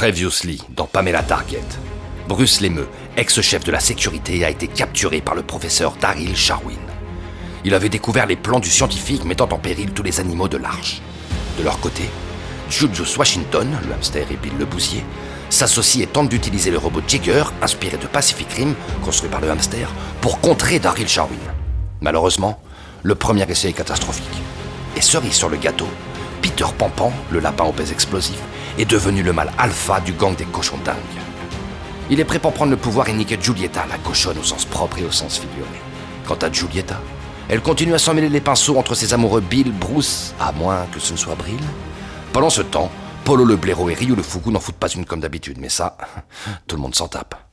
Previously, dans Pamela Target. Bruce Lemeux, ex-chef de la sécurité, a été capturé par le professeur Daryl Sharwin. Il avait découvert les plans du scientifique mettant en péril tous les animaux de l'arche. De leur côté, Julius Washington, le hamster et Bill le bousier, s'associent et tentent d'utiliser le robot Jigger, inspiré de Pacific Rim, construit par le hamster, pour contrer Daryl Sharwin. Malheureusement, le premier essai est catastrophique. Et cerise sur le gâteau, Peter Pampan, le lapin au pèse explosif, est devenu le mal alpha du gang des cochons dingues. Il est prêt pour prendre le pouvoir et niquer Giulietta, la cochonne au sens propre et au sens figuré. Quant à Giulietta, elle continue à s'emmêler les pinceaux entre ses amoureux Bill, Bruce, à moins que ce ne soit Brill. Pendant ce temps, Polo le blaireau et Ryu le fougou n'en foutent pas une comme d'habitude, mais ça, tout le monde s'en tape.